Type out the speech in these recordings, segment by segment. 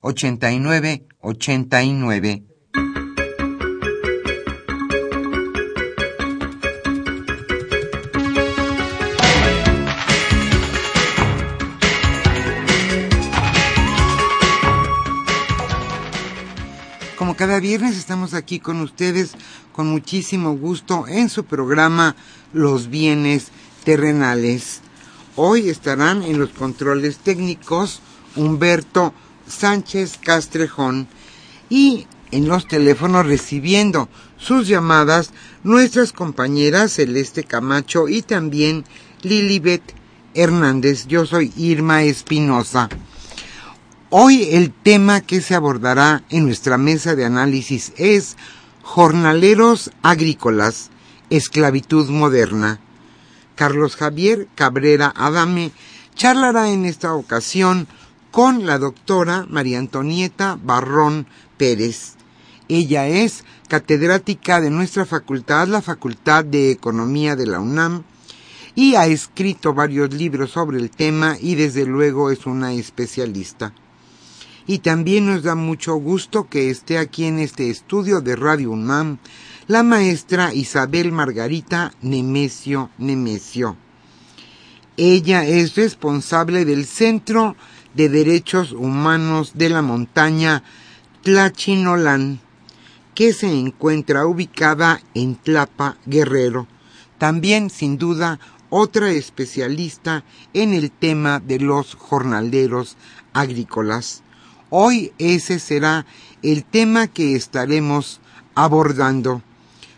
89 89. Como cada viernes estamos aquí con ustedes con muchísimo gusto en su programa Los bienes terrenales. Hoy estarán en los controles técnicos Humberto Sánchez Castrejón y en los teléfonos recibiendo sus llamadas nuestras compañeras Celeste Camacho y también Lilibet Hernández. Yo soy Irma Espinosa. Hoy el tema que se abordará en nuestra mesa de análisis es Jornaleros Agrícolas, Esclavitud Moderna. Carlos Javier Cabrera Adame charlará en esta ocasión con la doctora María Antonieta Barrón Pérez. Ella es catedrática de nuestra facultad, la Facultad de Economía de la UNAM, y ha escrito varios libros sobre el tema y desde luego es una especialista. Y también nos da mucho gusto que esté aquí en este estudio de Radio UNAM la maestra Isabel Margarita Nemesio Nemesio. Ella es responsable del Centro de Derechos Humanos de la montaña Tlachinolán, que se encuentra ubicada en Tlapa, Guerrero. También, sin duda, otra especialista en el tema de los jornaleros agrícolas. Hoy ese será el tema que estaremos abordando.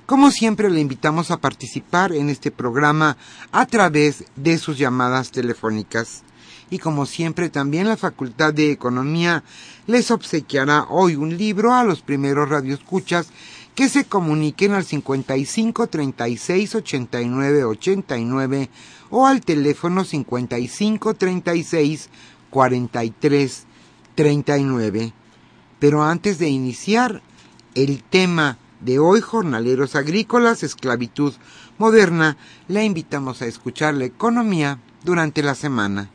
Como siempre, le invitamos a participar en este programa a través de sus llamadas telefónicas y como siempre también la Facultad de Economía les obsequiará hoy un libro a los primeros radioescuchas que se comuniquen al 55 36 89 89 o al teléfono 55 36 43 39. Pero antes de iniciar el tema de hoy, jornaleros agrícolas, esclavitud moderna, le invitamos a escuchar la economía durante la semana.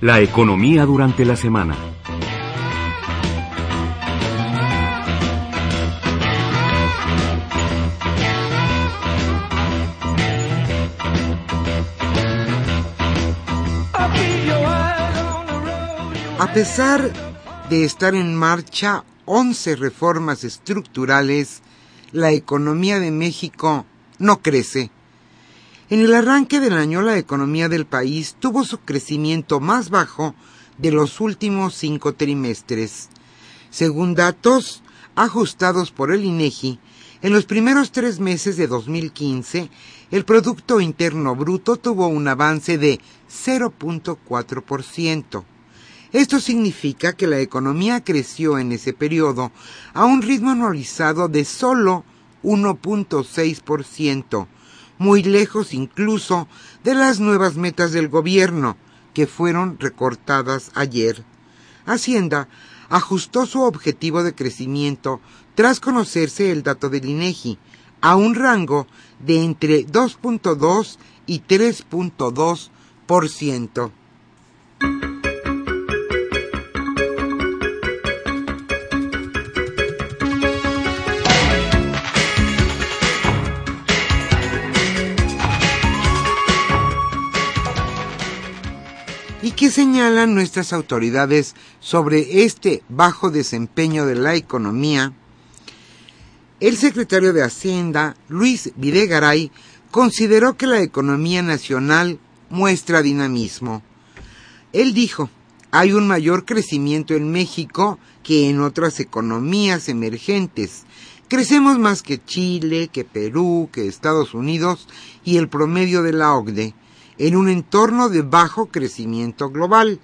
La economía durante la semana. A pesar de estar en marcha 11 reformas estructurales, la economía de México no crece. En el arranque del año la economía del país tuvo su crecimiento más bajo de los últimos cinco trimestres. Según datos ajustados por el INEGI, en los primeros tres meses de 2015, el Producto Interno Bruto tuvo un avance de 0.4%. Esto significa que la economía creció en ese periodo a un ritmo anualizado de solo 1.6%, muy lejos incluso de las nuevas metas del gobierno, que fueron recortadas ayer. Hacienda ajustó su objetivo de crecimiento tras conocerse el dato del INEGI a un rango de entre 2.2 y 3.2%. ¿Y qué señalan nuestras autoridades sobre este bajo desempeño de la economía? El secretario de Hacienda, Luis Videgaray, consideró que la economía nacional muestra dinamismo. Él dijo, hay un mayor crecimiento en México que en otras economías emergentes. Crecemos más que Chile, que Perú, que Estados Unidos y el promedio de la OCDE en un entorno de bajo crecimiento global.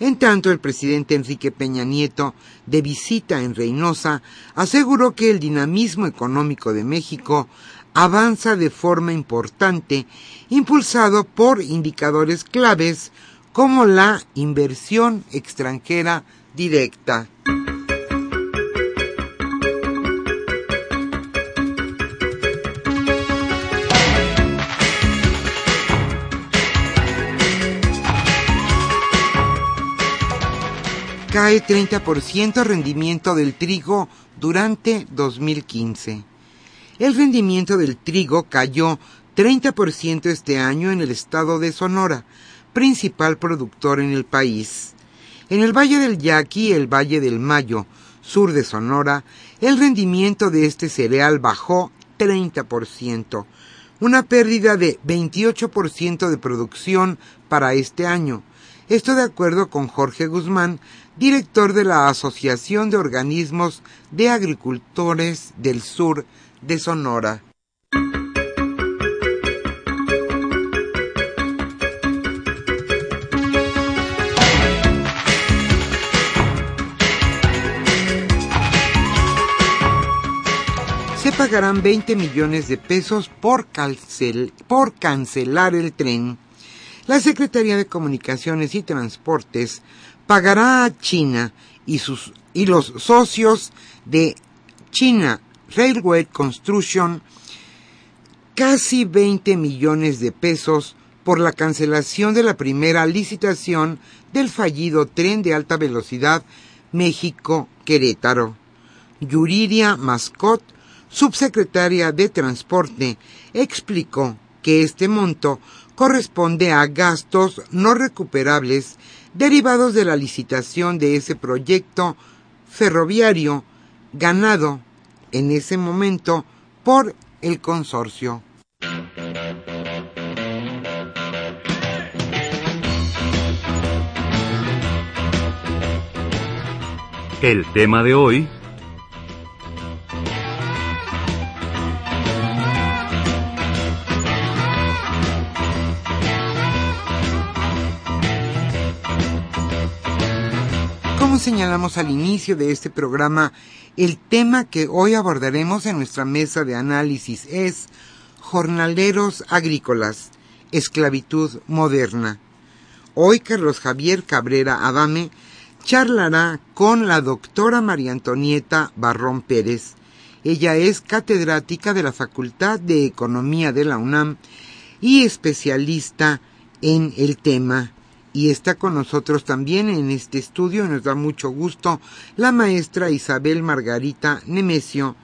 En tanto, el presidente Enrique Peña Nieto, de visita en Reynosa, aseguró que el dinamismo económico de México avanza de forma importante, impulsado por indicadores claves como la inversión extranjera directa. Cae 30% rendimiento del trigo durante 2015. El rendimiento del trigo cayó 30% este año en el estado de Sonora, principal productor en el país. En el Valle del Yaqui y el Valle del Mayo, sur de Sonora, el rendimiento de este cereal bajó 30%, una pérdida de 28% de producción para este año. Esto de acuerdo con Jorge Guzmán, director de la Asociación de Organismos de Agricultores del Sur de Sonora. Se pagarán 20 millones de pesos por, cancelar el tren. La Secretaría de Comunicaciones y Transportes pagará a China y, sus, y los socios de China Railway Construction casi 20 millones de pesos por la cancelación de la primera licitación del fallido tren de alta velocidad México-Querétaro. Yuridia Mascot, subsecretaria de Transporte, explicó que este monto corresponde a gastos no recuperables derivados de la licitación de ese proyecto ferroviario ganado en ese momento por el consorcio. El tema de hoy señalamos al inicio de este programa, el tema que hoy abordaremos en nuestra mesa de análisis es Jornaleros Agrícolas, Esclavitud Moderna. Hoy Carlos Javier Cabrera Adame charlará con la doctora María Antonieta Barrón Pérez. Ella es catedrática de la Facultad de Economía de la UNAM y especialista en el tema y está con nosotros también en este estudio, nos da mucho gusto, la maestra Isabel Margarita Nemesio,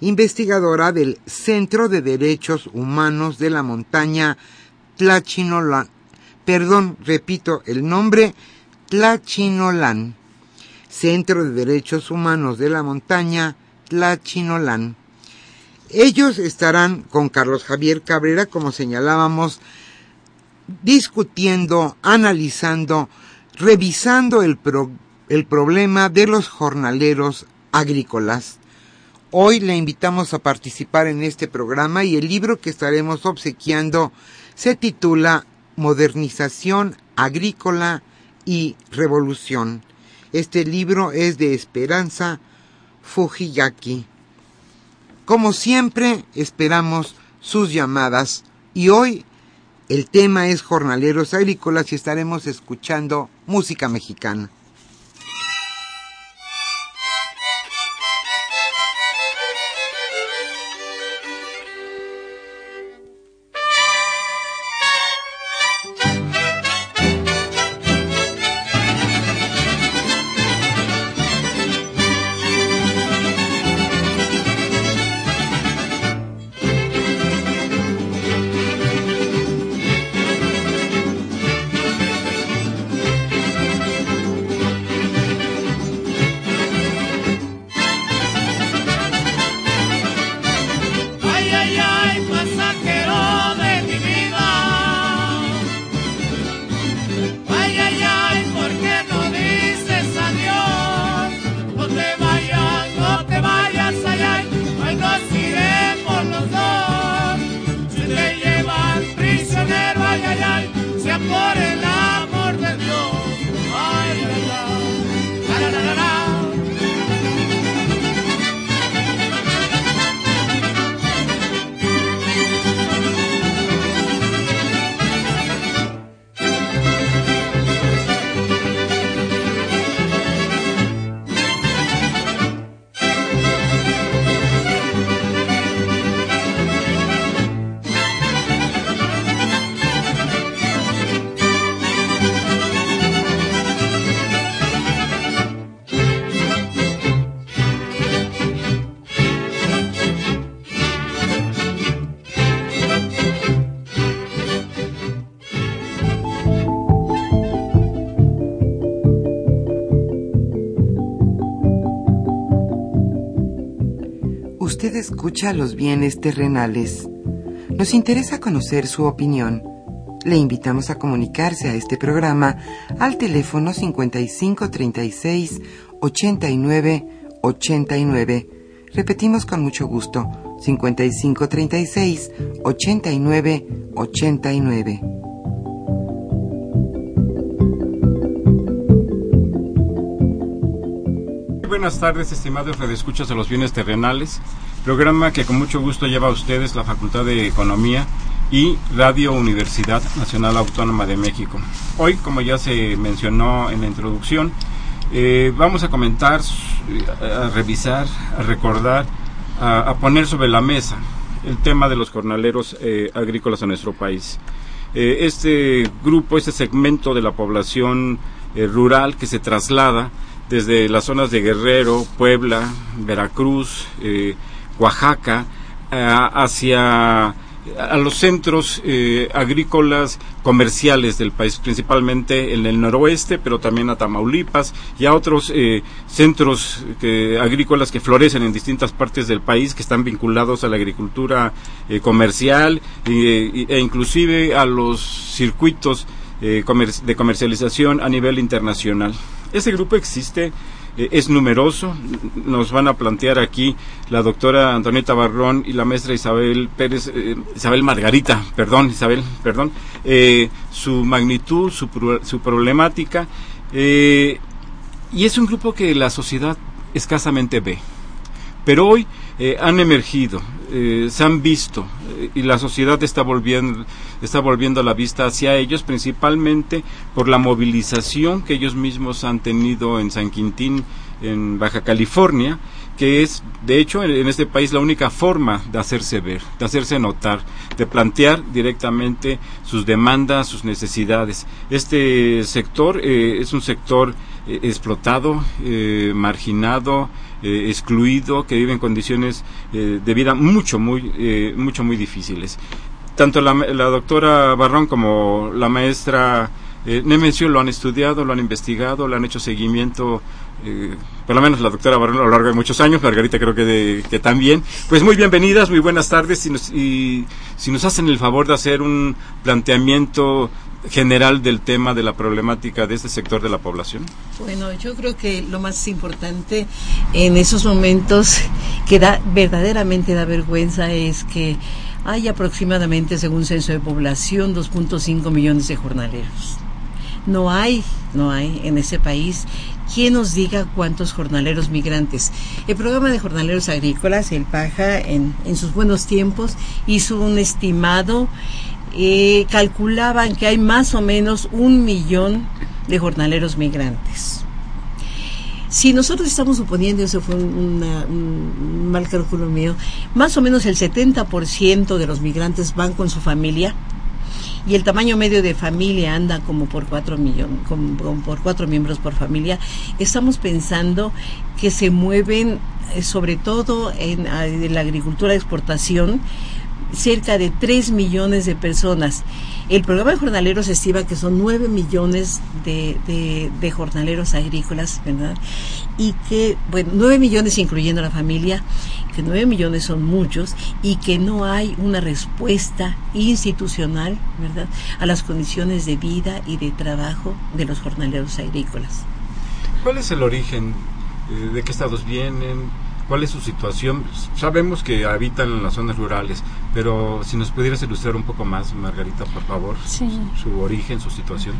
investigadora del Centro de Derechos Humanos de la Montaña Tlachinolan. Perdón, repito el nombre, Tlachinolan. Centro de Derechos Humanos de la Montaña Tlachinolan. Ellos estarán con Carlos Javier Cabrera, como señalábamos, discutiendo, analizando, revisando el, el problema de los jornaleros agrícolas. Hoy le invitamos a participar en este programa y el libro que estaremos obsequiando se titula Modernización Agrícola y Revolución. Este libro es de Esperanza Fujiyaki. Como siempre, esperamos sus llamadas y hoy El tema es jornaleros agrícolas y estaremos escuchando música mexicana. Escucha los bienes terrenales. Nos interesa conocer su opinión. Le invitamos a comunicarse a este programa al teléfono 5536 89 89. Repetimos con mucho gusto, 5536 89 89. Buenas tardes, estimados redescuchas de los bienes terrenales, programa que con mucho gusto lleva a ustedes la Facultad de Economía y Radio Universidad Nacional Autónoma de México. Hoy, como ya se mencionó en la introducción, eh, vamos a comentar, a revisar, a recordar, a, poner sobre la mesa el tema de los jornaleros eh, agrícolas en nuestro país. Eh, este grupo, este segmento de la población rural que se traslada desde las zonas de Guerrero, Puebla, Veracruz, eh, Oaxaca, hacia a los centros eh, agrícolas comerciales del país, principalmente en el noroeste, pero también a Tamaulipas y a otros eh, centros agrícolas que florecen en distintas partes del país, que están vinculados a la agricultura comercial e inclusive a los circuitos de comercialización a nivel internacional. Ese grupo existe, eh, es numeroso. Nos van a plantear aquí la doctora Antonieta Barrón y la maestra Isabel Pérez, eh, Isabel Margarita, perdón, Isabel, perdón, eh, su magnitud, su, su problemática. y es un grupo que la sociedad escasamente ve. Pero hoy han emergido, se han visto y la sociedad está volviendo está volviendo la vista hacia ellos, principalmente por la movilización que ellos mismos han tenido en San Quintín, en Baja California, que es, de hecho, en, este país la única forma de hacerse ver, de hacerse notar, de plantear directamente sus demandas, sus necesidades. Este sector eh, es un sector eh, explotado, eh, excluido, que vive en condiciones de vida mucho, muy, mucho, muy difíciles tanto la, doctora Barrón como la maestra eh, Nemencio lo han estudiado, lo han investigado, lo han hecho seguimiento, eh, por lo menos la doctora Barrón a lo largo de muchos años, Margarita creo que, que también. Pues muy bienvenidas, muy buenas tardes y, si nos hacen el favor de hacer un planteamiento general del tema de la problemática de este sector de la población? Bueno, yo creo que lo más importante en esos momentos que da verdaderamente da vergüenza es que hay aproximadamente, según censo de población, 2.5 millones de jornaleros. No hay, no hay en ese país quien nos diga cuántos jornaleros migrantes. El programa de jornaleros agrícolas, el PAJA, en, en sus buenos tiempos, hizo un estimado calculaban que hay más o menos un millón de jornaleros migrantes. Si nosotros estamos suponiendo, eso fue un, mal cálculo mío, más o menos el 70% de los migrantes van con su familia, y el tamaño medio de familia anda como por cuatro millones, como, por cuatro miembros por familia, estamos pensando que se mueven eh, sobre todo en, en la agricultura de exportación cerca de 3 millones de personas. El programa de jornaleros estima que son 9 millones de, jornaleros agrícolas, ¿verdad? Y que, bueno, 9 millones incluyendo la familia, que 9 millones son muchos y que no hay una respuesta institucional, ¿verdad?, a las condiciones de vida y de trabajo de los jornaleros agrícolas. ¿Cuál es el origen? Eh, ¿De qué estados vienen? Cuál es su situación. Sabemos que habitan en las zonas rurales, pero si nos pudieras ilustrar un poco más, Margarita, por favor, su, su, origen, su situación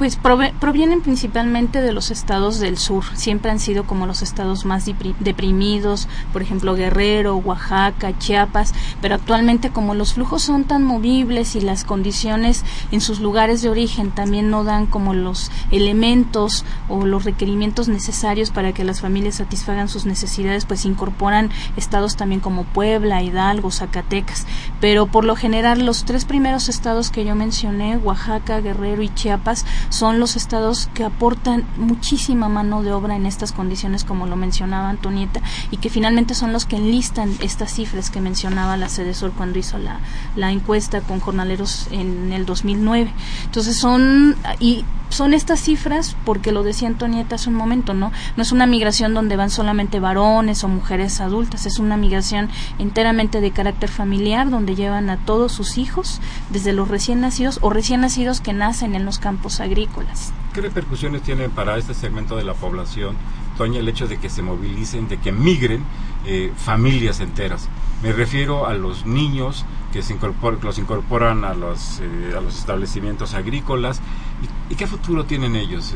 pues provienen principalmente de los estados del sur. Siempre han sido como los estados más deprimidos, por ejemplo Guerrero, Oaxaca, Chiapas, pero actualmente como los flujos son tan movibles y las condiciones en sus lugares de origen también no dan como los elementos o los requerimientos necesarios para que las familias satisfagan sus necesidades, pues incorporan estados también como Puebla, Hidalgo, Zacatecas. Pero por lo general los tres primeros estados que yo mencioné, Oaxaca, Guerrero y Chiapas, son los estados que aportan muchísima mano de obra en estas condiciones, como lo mencionaba Antonieta, y que finalmente son los que enlistan estas cifras que mencionaba la Sol cuando hizo la, la encuesta con jornaleros en el 2009. Entonces son, y son estas cifras, porque lo decía Antonieta hace un momento, ¿no? No es una migración donde van solamente varones o mujeres adultas, es una migración enteramente de carácter familiar, donde llevan a todos sus hijos, desde los recién nacidos o recién nacidos que nacen en los campos agrícolas. ¿Qué repercusiones tiene para este segmento de la población, Toña, el hecho de que se movilicen, de que migren eh, familias enteras? Me refiero a los niños que se los incorporan a los, eh, a los establecimientos agrícolas. ¿Y, qué futuro tienen ellos?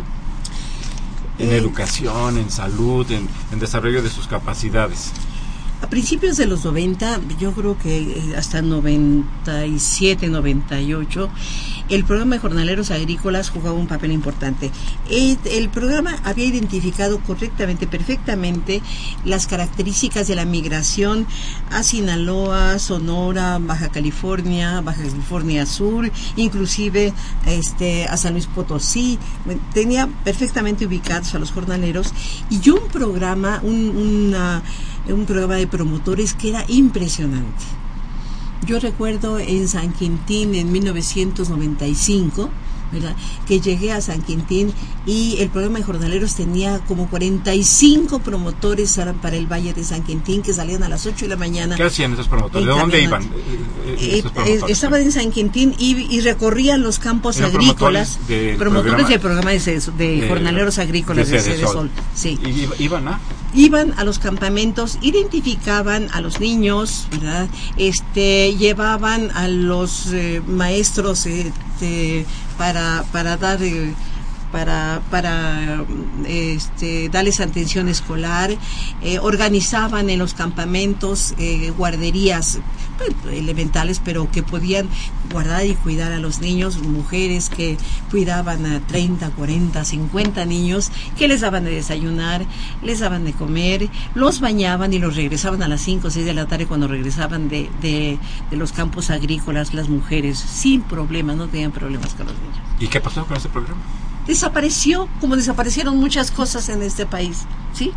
En educación, en salud, en desarrollo de sus capacidades. A principios de los 90, yo creo que eh, hasta 97, 98, el programa de jornaleros agrícolas jugaba un papel importante. El, programa había identificado correctamente, perfectamente, las características de la migración a Sinaloa, Sonora, Baja California, Baja California Sur, inclusive este, a San Luis Potosí. Tenía perfectamente ubicados a los jornaleros y un programa, un, un programa de promotores que era impresionante. Yo recuerdo en San Quintín en 1995, que llegué a San Quintín y el programa de jornaleros tenía como 45 promotores para el Valle de San Quintín que salían a las 8 de la mañana. ¿Qué hacían esos promotores? ¿De dónde iban? Eh, eh, estaban en San Quintín y, recorrían los campos agrícolas. Promotores, del programa de, jornaleros agrícolas de, de Sol. Sí. ¿Y iban a? iban a los campamentos, identificaban a los niños, ¿verdad? Este, llevaban a los eh, maestros este, para, para dar... Eh, para, para este, darles atención escolar, eh, organizaban en los campamentos eh, guarderías pues, elementales, pero que podían guardar y cuidar a los niños, mujeres que cuidaban a 30, 40, 50 niños, que les daban de desayunar, les daban de comer, los bañaban y los regresaban a las 5 o 6 de la tarde cuando regresaban de, de, de los campos agrícolas las mujeres, sin problemas, no tenían problemas con los niños. ¿Y qué pasó con ese programa? Desapareció como desaparecieron muchas cosas en este país, ¿sí?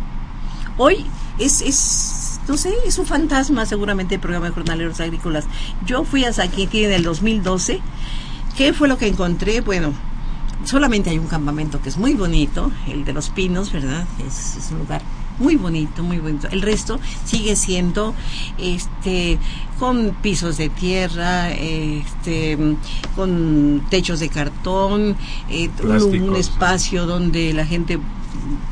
Hoy es, es no sé, es un fantasma seguramente el programa de jornaleros agrícolas. Yo fui a Quintín en el 2012. ¿Qué fue lo que encontré? Bueno, solamente hay un campamento que es muy bonito, el de los pinos, ¿verdad? Es un lugar muy bonito, muy bonito. El resto sigue siendo este con pisos de tierra, este con techos de cartón, eh, un, espacio donde la gente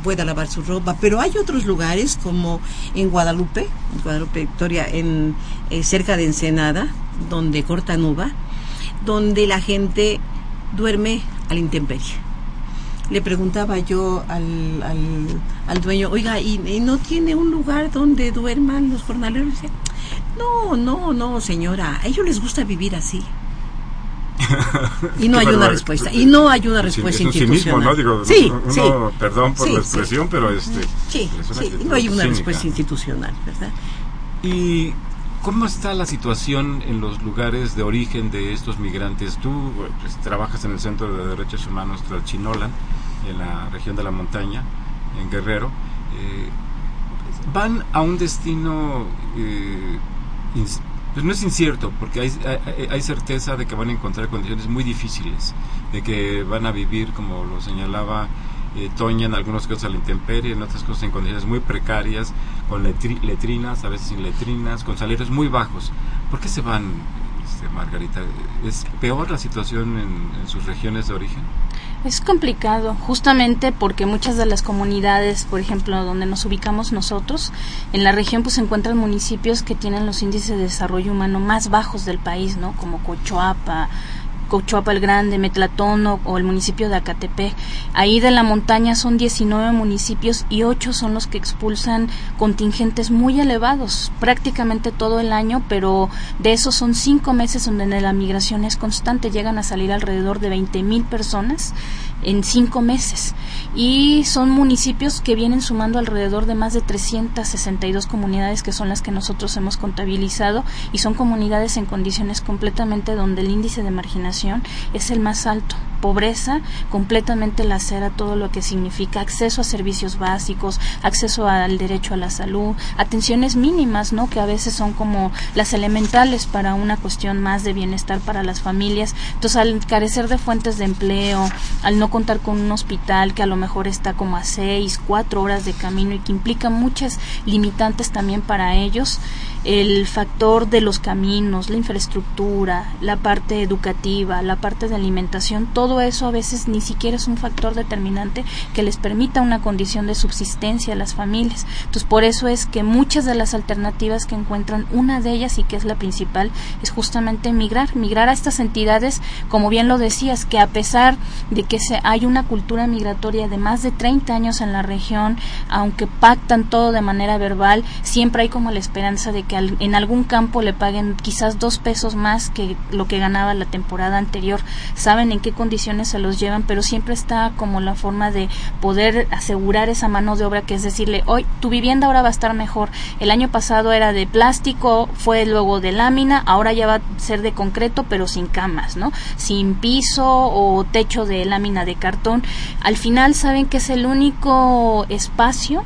pueda lavar su ropa, pero hay otros lugares como en Guadalupe, en Guadalupe Victoria, en eh, cerca de Ensenada, donde cortan uva, donde la gente duerme al intemperie le preguntaba yo al, al, dueño, oiga, ¿y, no tiene un lugar donde duerman los jornaleros? no, no, no, señora, a ellos les gusta vivir así. Y no hay una respuesta. Y no hay una respuesta es un institucional. cinismo, ¿no? Digo, sí, uno- sí. perdón por Sí, la sí. expresión, pero este... Sí, es una sí, no hay una cínica. respuesta institucional, ¿verdad? ¿Y cómo está la situación en los lugares de origen de estos migrantes? Tú pues, trabajas en el Centro de Derechos Humanos Tlalchinolan, en la región de la montaña, en Guerrero. Eh, ¿Van a un destino, eh, pues no es incierto, porque hay, hay, hay certeza de que van a encontrar condiciones muy difíciles, de que van a vivir, como lo señalaba eh, Toña, en algunos casos a la intemperie, en otras cosas en condiciones muy precarias, con letri- letrinas, a veces sin letrinas, con salarios muy bajos. ¿Por qué se van, este, Margarita? ¿Es peor la situación en, en sus regiones de origen? Es complicado, justamente porque muchas de las comunidades, por ejemplo, donde nos ubicamos nosotros, en la región pues se encuentran municipios que tienen los índices de desarrollo humano más bajos del país, ¿no? Como Cochoapa, Cochoapa el Grande, Metlatón o, o el municipio de Acatepec. Ahí de la montaña son 19 municipios y 8 son los que expulsan contingentes muy elevados, prácticamente todo el año, pero de esos son 5 meses donde la migración es constante, llegan a salir alrededor de 20 mil personas en 5 meses. Y son municipios que vienen sumando alrededor de más de 362 comunidades que son las que nosotros hemos contabilizado y son comunidades en condiciones completamente donde el índice de marginación es el más alto. Pobreza completamente lacera todo lo que significa acceso a servicios básicos, acceso al derecho a la salud, atenciones mínimas, ¿no? Que a veces son como las elementales para una cuestión más de bienestar para las familias. Entonces, al carecer de fuentes de empleo, al no contar con un hospital que a lo mejor está como a seis, cuatro horas de camino y que implica muchas limitantes también para ellos, el factor de los caminos, la infraestructura, la parte educativa, la parte de alimentación, todo eso a veces ni siquiera es un factor determinante que les permita una condición de subsistencia a las familias. Entonces, por eso es que muchas de las alternativas que encuentran, una de ellas y que es la principal, es justamente migrar, migrar a estas entidades, como bien lo decías, que a pesar de que se, hay una cultura migratoria de más de 30 años en la región, aunque pactan todo de manera verbal, siempre hay como la esperanza de que al- en algún campo le paguen quizás dos pesos más que lo que ganaba la temporada anterior. Saben en qué condiciones se los llevan, pero siempre está como la forma de poder asegurar esa mano de obra, que es decirle, hoy tu vivienda ahora va a estar mejor. El año pasado era de plástico, fue luego de lámina, ahora ya va a ser de concreto, pero sin camas, ¿no? Sin piso o techo de lámina de cartón. Al final saben que es el único espacio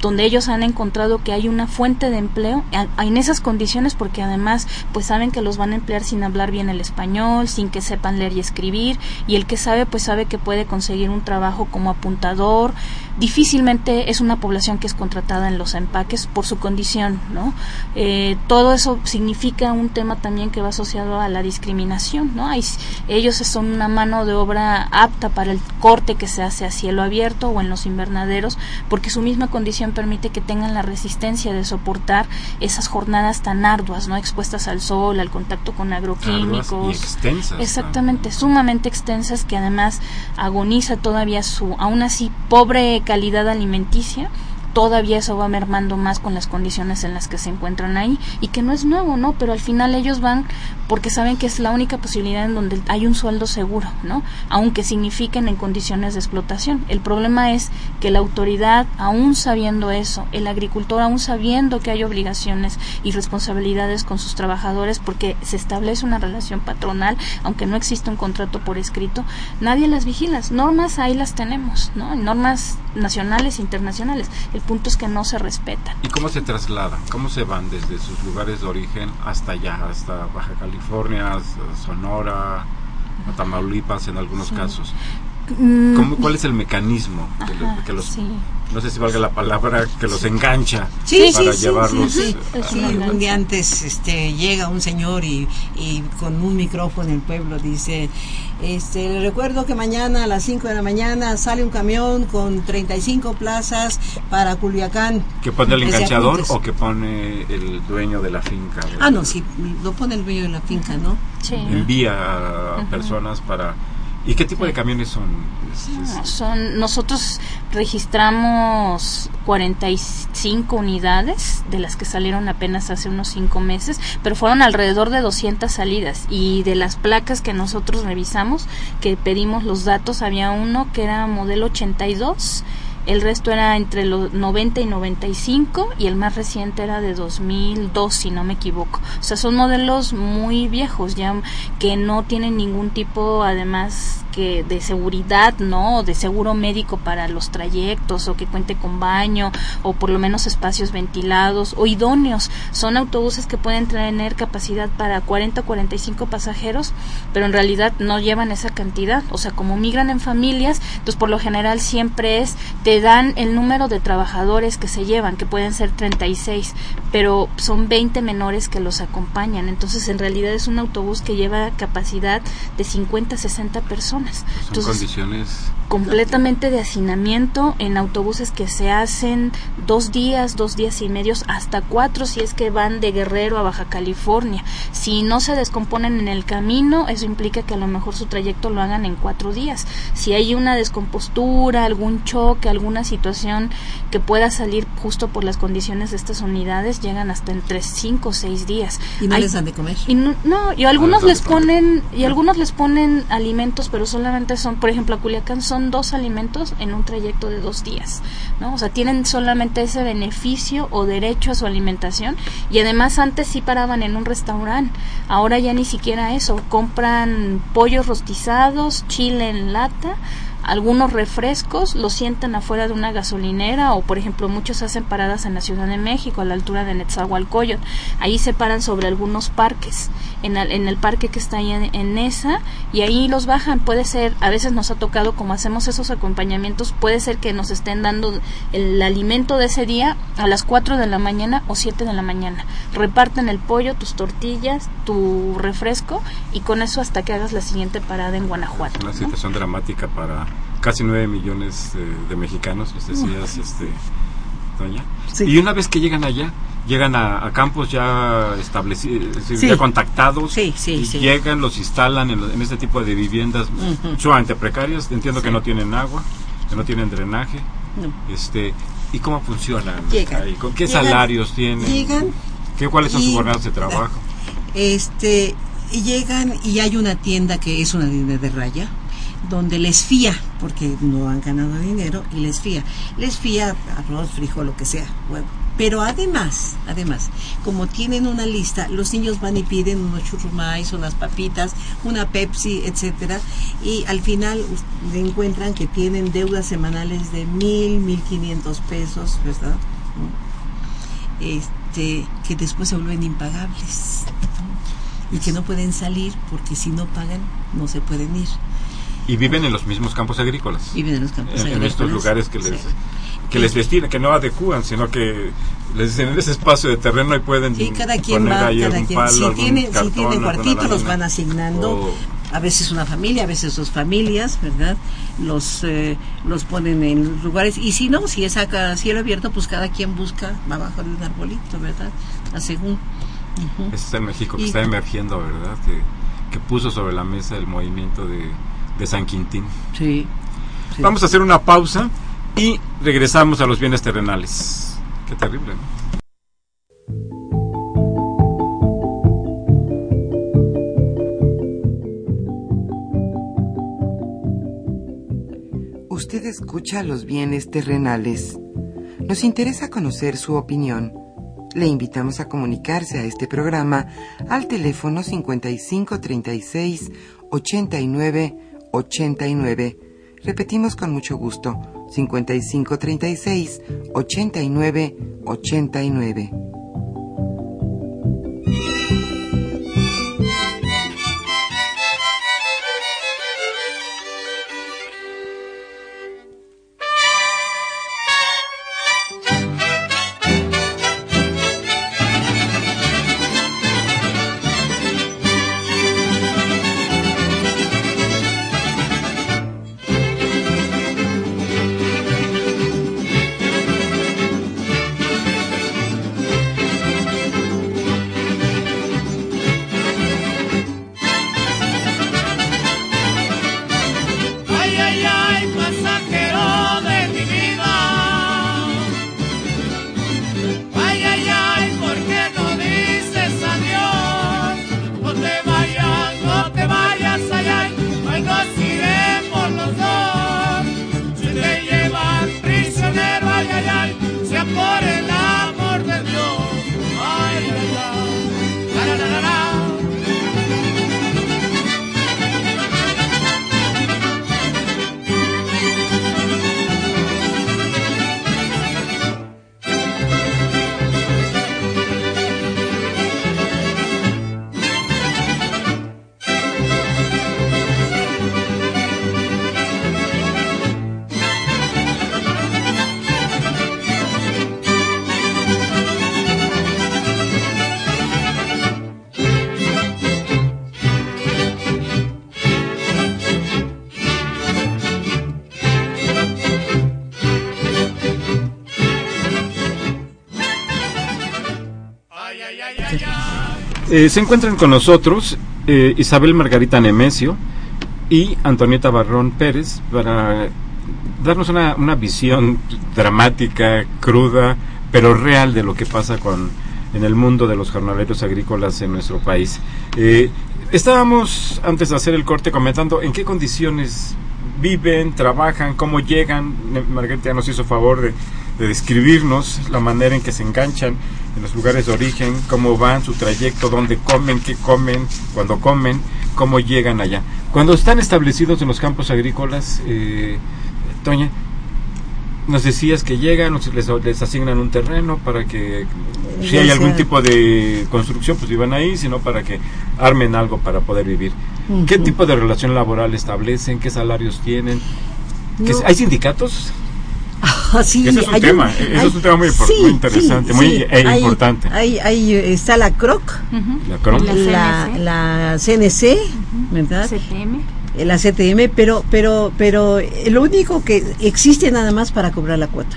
donde ellos han encontrado que hay una fuente de empleo en esas condiciones porque además pues saben que los van a emplear sin hablar bien el español, sin que sepan leer y escribir y el que sabe pues sabe que puede conseguir un trabajo como apuntador. Difícilmente es una población que es contratada en los empaques por su condición, ¿no? Eh, todo eso significa un tema también que va asociado a la discriminación, ¿no? Hay, ellos son una mano de obra apta para el corte que se hace a cielo abierto o en los invernaderos porque su misma condición permite que tengan la resistencia de soportar esas jornadas tan arduas, ¿no? Expuestas al sol, al contacto con agroquímicos. Arduas y extensas. ¿no? Exactamente, sumamente extensas que además agoniza todavía su, aún así, pobre calidad alimenticia. Todavía eso va mermando más con las condiciones en las que se encuentran ahí y que no es nuevo, ¿no? Pero al final ellos van porque saben que es la única posibilidad en donde hay un sueldo seguro, ¿no? Aunque signifiquen en condiciones de explotación. El problema es que la autoridad, aún sabiendo eso, el agricultor, aún sabiendo que hay obligaciones y responsabilidades con sus trabajadores porque se establece una relación patronal, aunque no existe un contrato por escrito, nadie las vigila. Normas ahí las tenemos, ¿no? Normas nacionales e internacionales. Punto es que no se respetan. ¿Y cómo se trasladan? ¿Cómo se van desde sus lugares de origen hasta allá, hasta Baja California, Sonora, a Tamaulipas en algunos casos? Mm, ¿Cómo, ¿Cuál es el mecanismo que, lo- ajá, que los, sí. no sé si valga la palabra, que los engancha Sí, para sí, llevarlos? sí, sí. eh, Sí, un día antes este, llega un señor y, y con un micrófono en el pueblo dice, este, le recuerdo que mañana a las 5 de la mañana sale un camión con 35 plazas para Culiacán. ¿Que pone el enganchador o que pone el dueño de la finca? Ah, no, sí, lo pone el dueño de la finca, ¿no? Sí. Envía a personas para ¿Y qué tipo de camiones son? No, son nosotros registramos 45 unidades de las que salieron apenas hace unos 5 meses, pero fueron alrededor de 200 salidas y de las placas que nosotros revisamos, que pedimos los datos, había uno que era modelo 82 el resto era entre los 90 y 95 y el más reciente era de 2002 si no me equivoco. O sea, son modelos muy viejos ya que no tienen ningún tipo además que de seguridad, ¿no? De seguro médico para los trayectos o que cuente con baño o por lo menos espacios ventilados o idóneos. Son autobuses que pueden tener capacidad para 40 o 45 pasajeros, pero en realidad no llevan esa cantidad. O sea, como migran en familias, entonces por lo general siempre es, te dan el número de trabajadores que se llevan, que pueden ser 36, pero son 20 menores que los acompañan. Entonces en realidad es un autobús que lleva capacidad de 50, 60 personas son condiciones completamente de hacinamiento en autobuses que se hacen dos días, dos días y medios, hasta cuatro si es que van de Guerrero a Baja California. Si no se descomponen en el camino, eso implica que a lo mejor su trayecto lo hagan en cuatro días. Si hay una descompostura, algún choque, alguna situación que pueda salir justo por las condiciones de estas unidades, llegan hasta entre cinco o seis días. ¿Y no les dan de comer? Y no, y algunos les ponen, y algunos les ponen alimentos, pero solamente son, por ejemplo, a Culiacán son dos alimentos en un trayecto de dos días, ¿no? O sea, tienen solamente ese beneficio o derecho a su alimentación y además antes sí paraban en un restaurante, ahora ya ni siquiera eso, compran pollos rostizados, chile en lata, algunos refrescos los sientan afuera de una gasolinera o por ejemplo muchos hacen paradas en la Ciudad de México a la altura de Netzahualcoyot ahí se paran sobre algunos parques en el, en el parque que está ahí en, esa y ahí los bajan. Puede ser a veces nos ha tocado como hacemos esos acompañamientos puede ser que nos estén dando el alimento de ese día a las 4 de la mañana o 7 de la mañana. Reparten el pollo tus tortillas tu refresco y con eso hasta que hagas la siguiente parada en Guanajuato una situación dramática para casi 9 millones de mexicanos, les decías, este, doña. Y una vez que llegan allá, llegan a, campos ya establecidos, ya contactados, y llegan, los instalan en, este tipo de viviendas sumamente precarias. Entiendo que no tienen agua, que no tienen drenaje. Este, ¿Y cómo funcionan? ¿Con qué salarios tienen? Llegan. ¿Qué, ¿Cuáles son sus jornadas de trabajo? Este, llegan y hay una tienda que es una tienda de raya donde les fía, porque no han ganado dinero y les fía. Les fía arroz, frijol, lo que sea, huevo. Pero además, además, como tienen una lista, los niños van y piden unos churrumais, unas papitas, una Pepsi, etcétera, y al final encuentran que tienen deudas semanales de mil, mil quinientos pesos, ¿verdad? Este, que después se vuelven impagables y que no pueden salir porque si no pagan no se pueden ir. Y viven en los mismos campos agrícolas. Viven en los campos agrícolas. En estos lugares que les, que les destinan, que no adecúan, sino que les dicen en ese espacio de terreno y pueden sí, cada quien va, cada quien. si tiene, si tiene cuartito, los van asignando. a veces una familia, a veces dos familias, ¿verdad? Los eh, los ponen en lugares y si no, si es a cielo abierto, pues cada quien busca abajo de un arbolito, ¿verdad? A según. es en México que está emergiendo, ¿verdad? Que, que puso sobre la mesa el movimiento de de San Quintín. Sí, Vamos a hacer una pausa y regresamos a los bienes terrenales. Qué terrible, ¿no? Usted escucha los bienes terrenales. Nos interesa conocer su opinión. Le invitamos a comunicarse a este programa al teléfono 5536 89 89. Repetimos con mucho gusto. 5536 89 89. Eh, se encuentran con nosotros eh, Isabel Margarita Nemesio y Antonieta Barrón Pérez para darnos una, una visión dramática, cruda, pero real de lo que pasa con en el mundo de los jornaleros agrícolas en nuestro país. Eh, estábamos antes de hacer el corte comentando en qué condiciones viven, trabajan, cómo llegan. Margarita ya nos hizo favor de, de describirnos la manera en que se enganchan en los lugares de origen, cómo van, su trayecto, dónde comen, qué comen, cuándo comen, cómo llegan allá. Cuando están establecidos en los campos agrícolas, eh, Toña, nos decías que llegan, les, les asignan un terreno para que si hay algún tipo de construcción, pues vivan ahí, sino para que armen algo para poder vivir. ¿Qué tipo de relación laboral establecen? ¿Qué salarios tienen? ¿Qué- No. ¿Hay sindicatos? Ah, sí, Ese es un hay tema, ese es un tema muy impor- muy interesante, muy, eh, hay- importante. Hay, hay, está la CROC, Ujú. La CROC. La la, CNC. la CNC, ¿verdad? CTM. Eh, La CTM, pero, pero, pero eh, lo único que existe nada más para cobrar la cuota.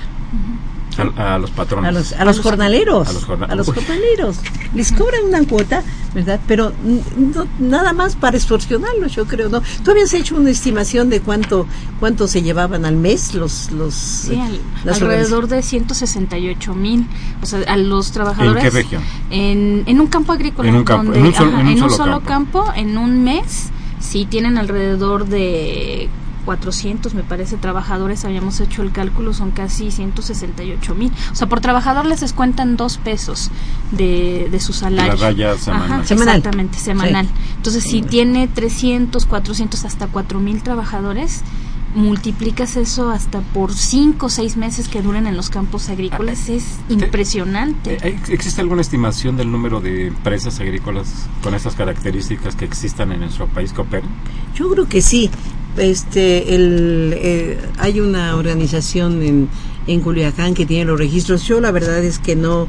A, a los patrones. A los, a los jornaleros. a los jorna- a los jornaleros. Les cobran una cuota, ¿verdad? Pero no- nada más para extorsionarlos, yo creo, ¿no? ¿Tú habías hecho una estimación de cuánto cuánto se llevaban al mes los... los Sí, al- las alrededor de 168 mil. O sea, a los trabajadores. ¿En qué región? En, en un campo agrícola. En un campo, donde- en un sol- ajá, en un solo solo campo. campo. en un mes, sí tienen alrededor de 400, me parece, trabajadores. Habíamos hecho el cálculo, son casi 168 mil. O sea, por trabajador les descuentan dos pesos de, de su salario. raya semanal. Ajá, Semanal. Exactamente, semanal. Entonces, si tiene 300, 400, hasta 4 mil trabajadores, multiplicas eso hasta por 5 o 6 meses que duren en los campos agrícolas, es impresionante. Eh, ¿hay- ¿Existe alguna estimación del número de empresas agrícolas con estas características que existan en nuestro país que operen? Yo creo que sí. Este, el, eh, hay una organización en, en Culiacán que tiene los registros. Yo la verdad es que no,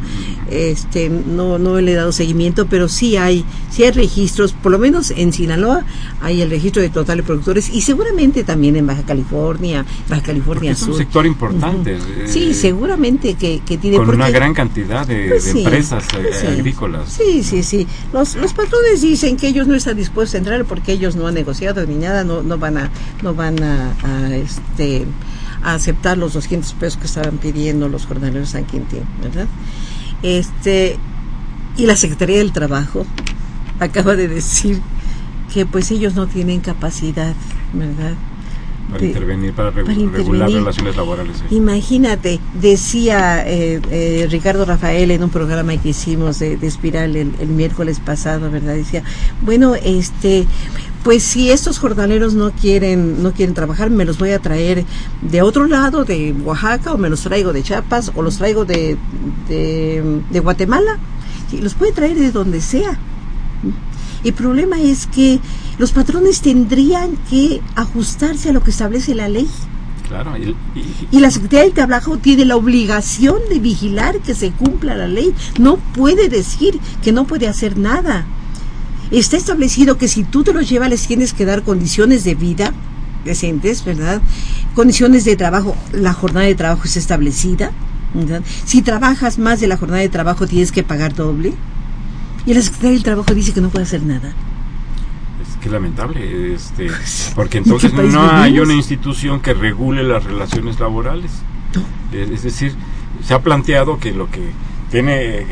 este, no, no le he dado seguimiento, pero sí hay, sí hay registros. Por lo menos en Sinaloa hay el registro de totales productores y seguramente también en Baja California, Baja California es un Sur. sector importante. Eh, Sí, seguramente que, que tiene Con una gran cantidad de, Pues de sí, empresas eh, sí. agrícolas. Sí, sí, sí. Los, los patrones dicen que ellos no están dispuestos a entrar porque ellos no han negociado ni nada, no, no van a, no van a, a, este, a aceptar los 200 pesos que estaban pidiendo los jornaleros San Quintín, ¿verdad? Este, y la Secretaría del Trabajo acaba de decir que pues ellos no tienen capacidad, ¿verdad? Para de- intervenir, para, regu- para regular relaciones laborales. Imagínate, decía eh, eh, Ricardo Rafael en un programa que hicimos de, de Espiral el, el miércoles pasado, ¿verdad? Decía, bueno, este, pues si estos jornaleros no quieren, no quieren trabajar, me los voy a traer de otro lado, de Oaxaca, o me los traigo de Chiapas, o los traigo de, de, de Guatemala. Sí, los puede traer de donde sea. El problema es que los patrones tendrían que ajustarse a lo que establece la ley. Claro, y, y- Y la Secretaría del Trabajo tiene la obligación de vigilar que se cumpla la ley. No puede decir que no puede hacer nada. Está establecido que si tú te los llevas les tienes que dar condiciones de vida decentes, ¿verdad? Condiciones de trabajo, la jornada de trabajo es establecida. ¿verdad? Si trabajas más de la jornada de trabajo tienes que pagar doble. Y la Secretaría del Trabajo dice que no puede hacer nada. es que lamentable, este, porque ¿Y qué entonces no hay una institución que regule las relaciones laborales. Es, es decir, se ha planteado que lo que tiene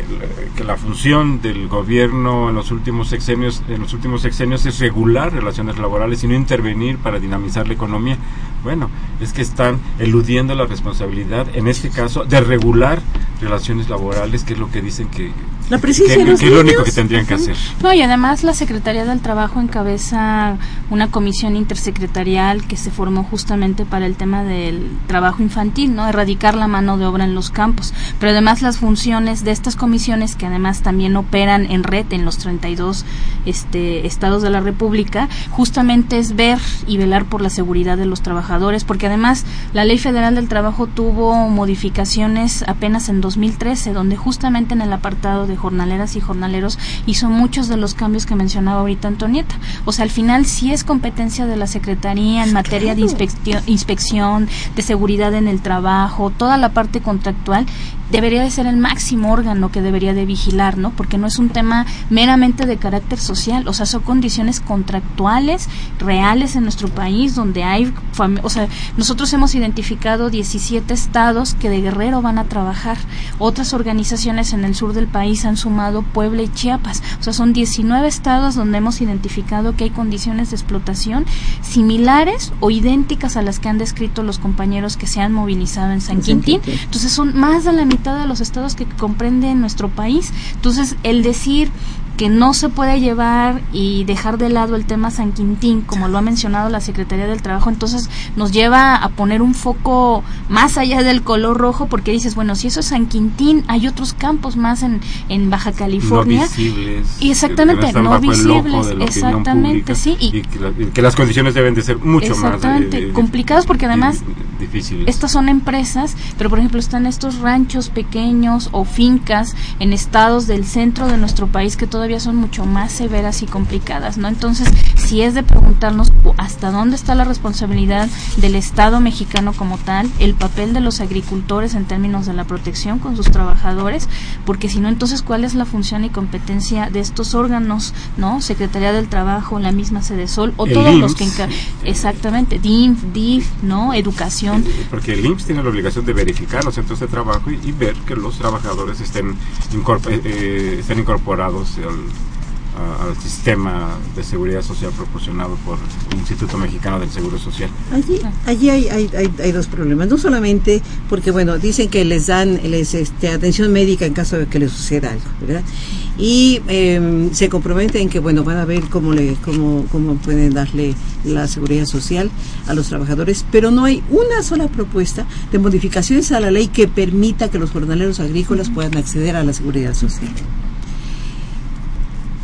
que la función del gobierno en los últimos sexenios en los últimos sexenios es regular relaciones laborales y no intervenir para dinamizar la economía. Bueno, es que están eludiendo la responsabilidad en este caso de regular relaciones laborales, que es lo que dicen que La presencia que- de los que es lo único que tendrían que hacer. No, y además la Secretaría del Trabajo encabeza una comisión intersecretarial que se formó justamente para el tema del trabajo infantil, ¿no? Erradicar la mano de obra en los campos. Pero además las funciones de estas comisiones, que además también operan en red en los 32 este, estados de la República, justamente es ver y velar por la seguridad de los trabajadores, porque además la Ley Federal del Trabajo tuvo modificaciones apenas en 2013, donde justamente en el apartado de jornaleras y jornaleros hizo muchos de los cambios que mencionaba ahorita Antonieta. O sea, al final sí es competencia de la Secretaría en materia de inspección, inspección, de seguridad en el trabajo, toda la parte contractual debería de ser el máximo órgano que debería de vigilar, ¿no? Porque no es un tema meramente de carácter social, o sea, son condiciones contractuales reales en nuestro país donde hay, o sea, nosotros hemos identificado 17 estados que de Guerrero van a trabajar, otras organizaciones en el sur del país han sumado Puebla y Chiapas, o sea, son 19 estados donde hemos identificado que hay condiciones de explotación similares o idénticas a las que han descrito los compañeros que se han movilizado en San Quintín. Entonces son más de la mitad de los estados que comprende nuestro país. Entonces el decir que no se puede llevar y dejar de lado el tema San Quintín, como lo ha mencionado la Secretaría del Trabajo, entonces nos lleva a poner un foco más allá del color rojo, porque dices, bueno, si eso es San Quintín, hay otros campos más en, en Baja California. No visibles. Y exactamente, no, visibles, exactamente, sí. Y, que, las condiciones deben de ser mucho más eh, complicadas, porque además difíciles. estas son empresas, pero por ejemplo están estos ranchos pequeños o fincas en estados del centro de nuestro país que todavía son mucho más severas y complicadas, ¿no? Entonces, si es de preguntarnos hasta dónde está la responsabilidad del Estado mexicano como tal, el papel de los agricultores en términos de la protección con sus trabajadores, porque si no, entonces, ¿cuál es la función y competencia de estos órganos, ¿no? Secretaría del Trabajo, la misma Sede Sol, o todos los que... Exactamente, DIF, DIF, ¿no? Educación. Porque el IMSS tiene la obligación de verificar los centros de trabajo y, ver que los trabajadores estén, eh, eh, estén incorporados al sistema de seguridad social proporcionado por el Instituto Mexicano del Seguro Social. Allí, allí hay, hay, hay, dos problemas. No solamente porque, bueno, dicen que les dan les, este, atención médica en caso de que les suceda algo, ¿verdad? Y em, se comprometen que, bueno, van a ver cómo, le, cómo, cómo pueden darle la seguridad social a los trabajadores, pero no hay una sola propuesta de modificaciones a la ley que permita que los jornaleros agrícolas puedan acceder a la seguridad social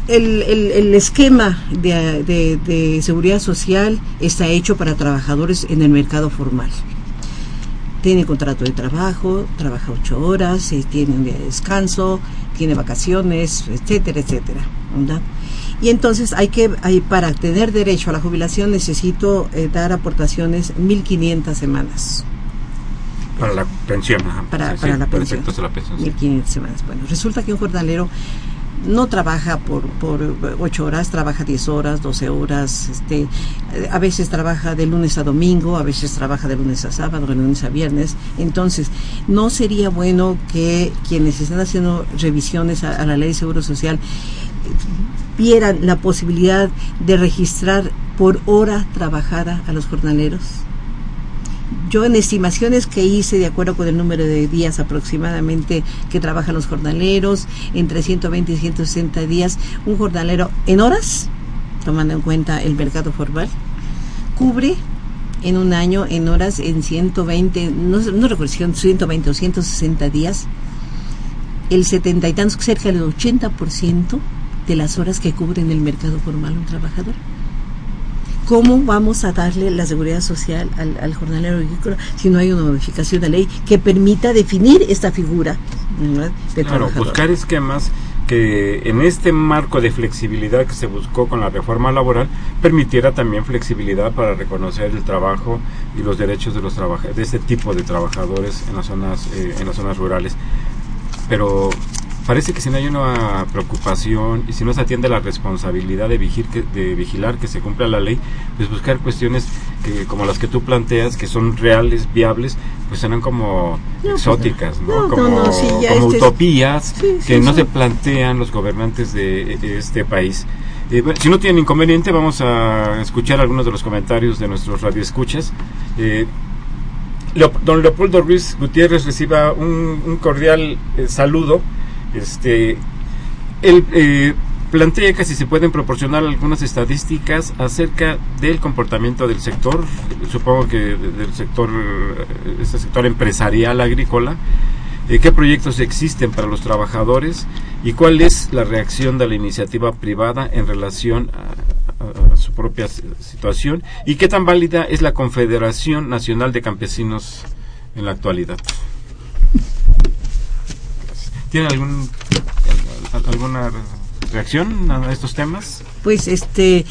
el, el, esquema de, seguridad social está hecho para trabajadores en el mercado formal. Tiene contrato de trabajo, trabaja ocho horas, eh, tiene un día de descanso, tiene vacaciones, etcétera, etcétera. Y entonces hay que, hay, para tener derecho a la jubilación necesito eh, dar aportaciones 1.500 semanas. Para la pensión, Para, para la pensión. 1.500 semanas. Bueno, resulta que un jornalero no trabaja por, por ocho horas, trabaja diez horas, doce horas, este, a veces trabaja de lunes a domingo, a veces trabaja de lunes a sábado, de lunes a viernes. Entonces, no sería bueno que quienes están haciendo revisiones a, a la ley de seguro social vieran la posibilidad de registrar por hora trabajada a los jornaleros yo en estimaciones que hice de acuerdo con el número de días aproximadamente que trabajan los jornaleros, entre 120 y 160 días, un jornalero en horas, tomando en cuenta el mercado formal, cubre en un año en horas en 120, no, no recuerdo si 120 o 160 días, el 70 y tantos, cerca del 80% de las horas que cubre en el mercado formal un trabajador. ¿Cómo vamos a darle la seguridad social al, jornalero agrícola si no hay una modificación de ley que permita definir esta figura de claro, buscar esquemas que en este marco de flexibilidad que se buscó con la reforma laboral permitiera también flexibilidad para reconocer el trabajo y los derechos de los de este tipo de trabajadores en las zonas eh, en las zonas rurales. Pero parece que si no hay una preocupación y si no se atiende la responsabilidad de, que, de vigilar que se cumpla la ley, pues buscar cuestiones que, como las que tú planteas, que son reales, viables, pues serán como pues, exóticas, ¿no? como, este utopías que no se plantean los gobernantes de, este país. Eh, si no tienen inconveniente, vamos a escuchar algunos de los comentarios de nuestros radioescuchas. Eh, don Leopoldo Ruiz Gutiérrez reciba un, cordial eh, saludo este, él eh, plantea que si se pueden proporcionar algunas estadísticas acerca del comportamiento del sector, supongo que del sector, eh, este sector empresarial agrícola, qué proyectos existen para los trabajadores y cuál es la reacción de la iniciativa privada en relación a, su propia situación y qué tan válida es la Confederación Nacional de Campesinos en la actualidad. ¿Tiene algún, alguna reacción a estos temas? Pues este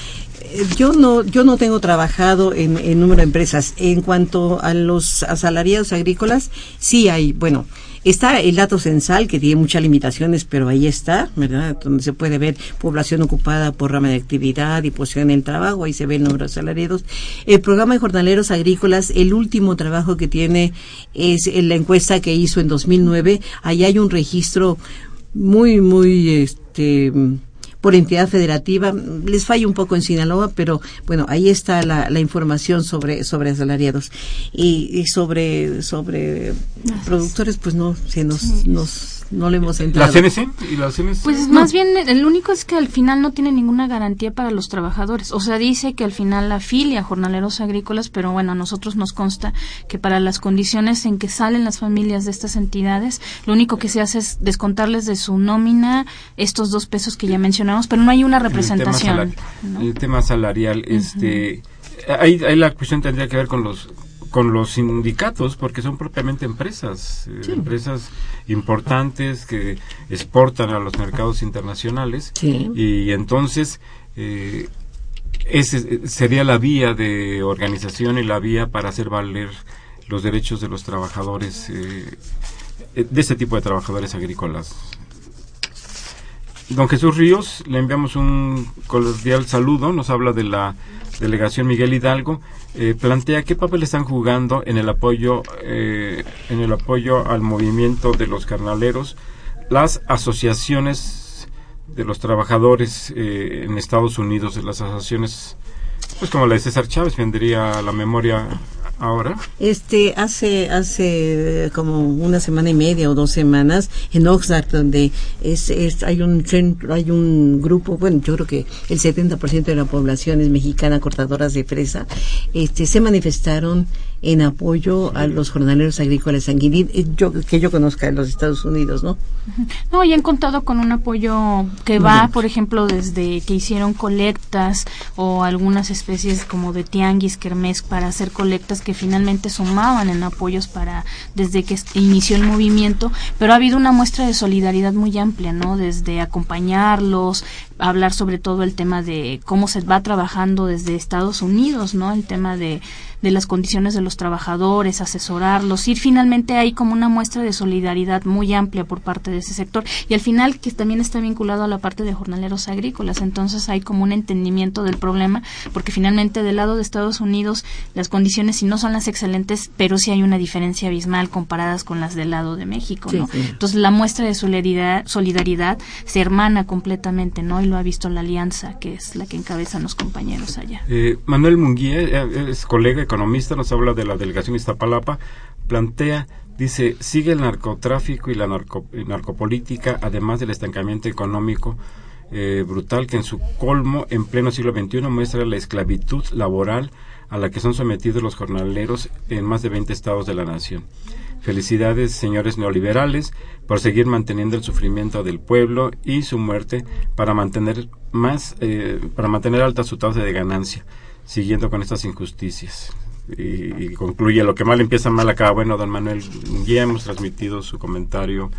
Yo no, yo no tengo trabajado en, en número de empresas. En cuanto a los asalariados agrícolas, sí hay, bueno, está el dato censal que tiene muchas limitaciones, pero ahí está, ¿verdad? Donde se puede ver población ocupada por rama de actividad y posición en el trabajo, ahí se ve el número de asalariados. El programa de jornaleros agrícolas, el último trabajo que tiene es la encuesta que hizo en 2009, ahí hay un registro muy, muy, este, por entidad federativa. Les falla un poco en Sinaloa, pero bueno, ahí está la, la información sobre, sobre asalariados. Y, y sobre, sobre productores, pues no, se nos, nos, no le hemos ¿La entrado. CNC? ¿Y la CNC? Pues más bien, el único es que al final no tiene ninguna garantía para los trabajadores. O sea, dice que al final afilia a jornaleros agrícolas, pero bueno, a nosotros nos consta que para las condiciones en que salen las familias de estas entidades, lo único que se hace es descontarles de su nómina estos dos pesos que ya mencionamos, pero no hay una el tema, representación. salari- ¿no? el tema salarial, este, ahí, ahí la cuestión tendría que ver con los con los sindicatos porque son propiamente empresas eh, empresas importantes que exportan a los mercados internacionales. Sí. y entonces eh, ese sería la vía de organización y la vía para hacer valer los derechos de los trabajadores eh, de este tipo de trabajadores agrícolas. Don Jesús Ríos, le enviamos un cordial saludo, nos habla de la delegación Miguel Hidalgo, eh, plantea qué papel están jugando en el apoyo eh, en el apoyo al movimiento de los carnaleros las asociaciones de los trabajadores eh, en Estados Unidos, las asociaciones pues como la de César Chávez vendría a la memoria ahora. Este, hace, hace como una semana y media o dos semanas en Oxnard, donde es, es, hay un centro, hay un grupo, bueno, yo creo que el 70% de la población es mexicana, cortadoras de fresa, este, se manifestaron en apoyo a los jornaleros agrícolas sanguinín, eh, yo, que yo conozca en los Estados Unidos, ¿no? No, y han contado con un apoyo que va, por ejemplo, desde que hicieron colectas o algunas especies como de tianguis, kermés, para hacer colectas que finalmente sumaban en apoyos para desde que inició el movimiento, pero ha habido una muestra de solidaridad muy amplia, ¿no? Desde acompañarlos, hablar sobre todo el tema de cómo se va trabajando desde Estados Unidos, ¿no? El tema de de las condiciones de los trabajadores, asesorarlos, ir finalmente ahí como una muestra de solidaridad muy amplia por parte de ese sector y al final que también está vinculado a la parte de jornaleros agrícolas, entonces hay como un entendimiento del problema porque finalmente del lado de Estados Unidos las condiciones si no son las excelentes, pero sí hay una diferencia abismal comparadas con las del lado de México, Sí, ¿no? sí. Entonces la muestra de solidaridad, solidaridad se hermana completamente, ¿no? Y lo ha visto la alianza que es la que encabezan los compañeros allá. Eh, Manuel Munguía, eh, es colega economista, nos habla de la delegación Iztapalapa, plantea, dice, sigue el narcotráfico y la narco- narcopolítica, además del estancamiento económico eh, brutal que en su colmo en pleno siglo XXI muestra la esclavitud laboral a la que son sometidos los jornaleros en más de 20 estados de la nación. Felicidades, señores neoliberales, por seguir manteniendo el sufrimiento del pueblo y su muerte para mantener más, eh, para mantener alta su tasa de ganancia, siguiendo con estas injusticias. Y, concluye lo que mal empieza mal acaba. Bueno, don Manuel, ya hemos transmitido su comentario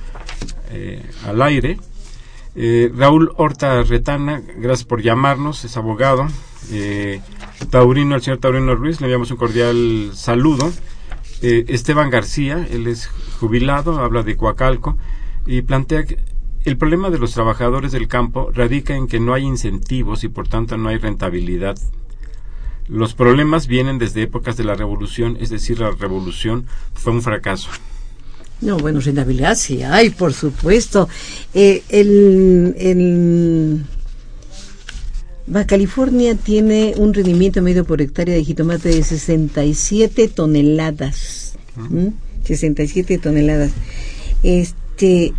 eh, al aire. Eh, Raúl Horta Retana, gracias por llamarnos, es abogado. Eh, Taurino, el señor Taurino Ruiz, le enviamos un cordial saludo. Eh, Esteban García, él es jubilado, habla de Coacalco y plantea que el problema de los trabajadores del campo radica en que no hay incentivos y por tanto no hay rentabilidad. Los problemas vienen desde épocas de la revolución, es decir, la revolución fue un fracaso. No, bueno, rentabilidad sí hay, por supuesto. Eh, el, el Baja California tiene un rendimiento medio por hectárea de jitomate de 67 toneladas. ¿m? 67 toneladas. Este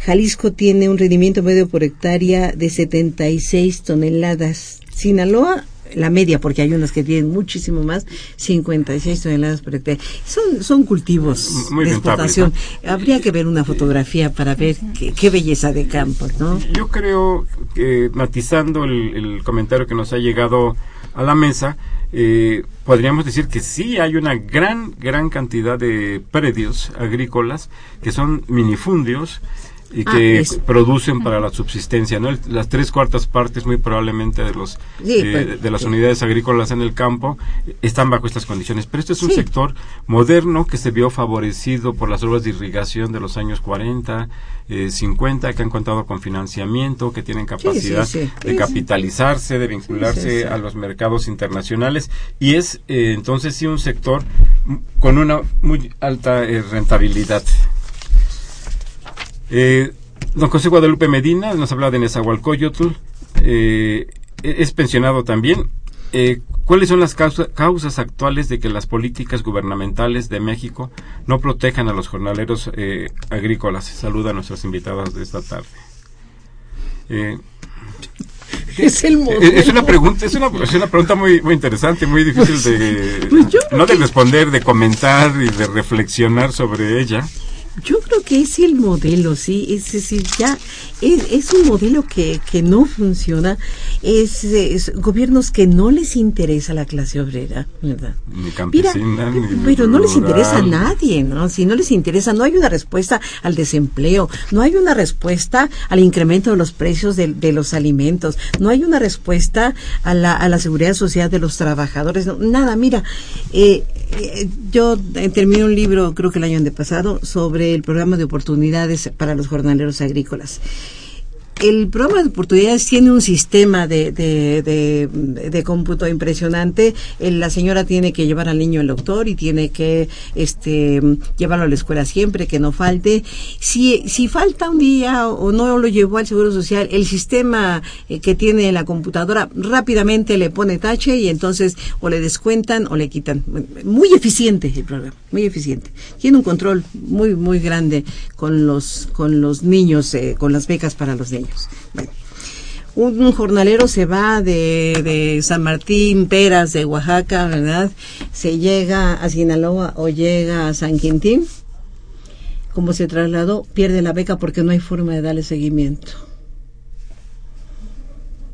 Jalisco tiene un rendimiento medio por hectárea de 76 toneladas. Sinaloa la media, porque hay unas que tienen muchísimo más, 56 toneladas por hectárea. Son, son cultivos Muy de exportación. Habría que ver una fotografía para ver qué, qué belleza de campo, ¿no? Yo creo que matizando el, el comentario que nos ha llegado a la mesa, eh, podríamos decir que sí hay una gran, gran cantidad de predios agrícolas que son minifundios y Ah, que producen para la subsistencia, ¿no? El- las tres cuartas partes muy probablemente de los Sí, eh, pues, de las unidades agrícolas en el campo están bajo estas condiciones. Pero este es un Sí. sector moderno que se vio favorecido por las obras de irrigación de los años 40, eh, 50, que han contado con financiamiento, que tienen capacidad sí. de capitalizarse, de vincularse a los mercados internacionales y es eh, entonces sí un sector con una muy alta eh, rentabilidad. Eh, don José Guadalupe Medina nos habla de Nezahualcóyotl, eh, e- es pensionado también. Eh, ¿Cuáles son las causa- causas actuales de que las políticas gubernamentales de México no protejan a los jornaleros eh, agrícolas? Saluda a nuestras invitadas de esta tarde. Eh, Es el modelo. eh, es una pregunta, es una, es una pregunta muy, muy interesante, muy difícil de, pues yo creo no de responder, de comentar y de reflexionar sobre ella. Yo creo que es el modelo, sí, es decir, ya es, es un modelo que, que no funciona, es, es gobiernos que no les interesa la clase obrera, ¿verdad? Ni Mira, campesina, ni pero no les interesa a nadie, ¿no? Si no les interesa, no hay una respuesta al desempleo, no hay una respuesta al incremento de los precios de, de los alimentos, no hay una respuesta a la, a la seguridad social de los trabajadores, no, nada, mira, eh, eh, yo eh, terminé un libro, creo que el año antepasado, sobre el programa de oportunidades para los jornaleros agrícolas el programa de oportunidades tiene un sistema de, de, de, cómputo impresionante. Eh, La señora tiene que llevar al niño al doctor y tiene que este, llevarlo a la escuela siempre, que no falte. Si, si falta un día o no lo llevó al Seguro Social, el sistema eh, que tiene la computadora rápidamente le pone tache y entonces o le descuentan o le quitan. Muy eficiente el programa, muy eficiente. Tiene un control muy, muy grande con los, con los niños, eh, con las becas para los niños. Un jornalero se va de, de San Martín, Peras, de Oaxaca, ¿verdad? Se llega a Sinaloa o llega a San Quintín. Como se trasladó, pierde la beca porque no hay forma de darle seguimiento.